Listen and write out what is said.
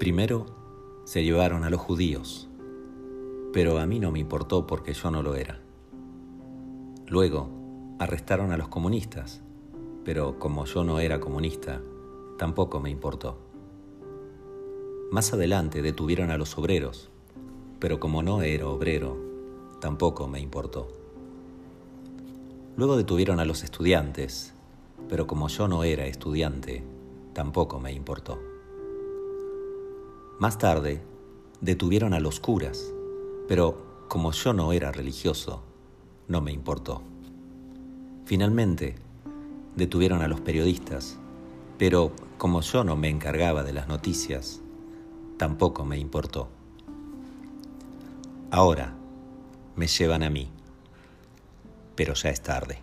Primero se llevaron a los judíos, pero a mí no me importó porque yo no lo era. Luego arrestaron a los comunistas, pero como yo no era comunista, tampoco me importó. Más adelante detuvieron a los obreros, pero como no era obrero, tampoco me importó. Luego detuvieron a los estudiantes, pero como yo no era estudiante, tampoco me importó. Más tarde, detuvieron a los curas, pero como yo no era religioso, no me importó. Finalmente, detuvieron a los periodistas, pero como yo no me encargaba de las noticias, tampoco me importó. Ahora me llevan a mí, pero ya es tarde.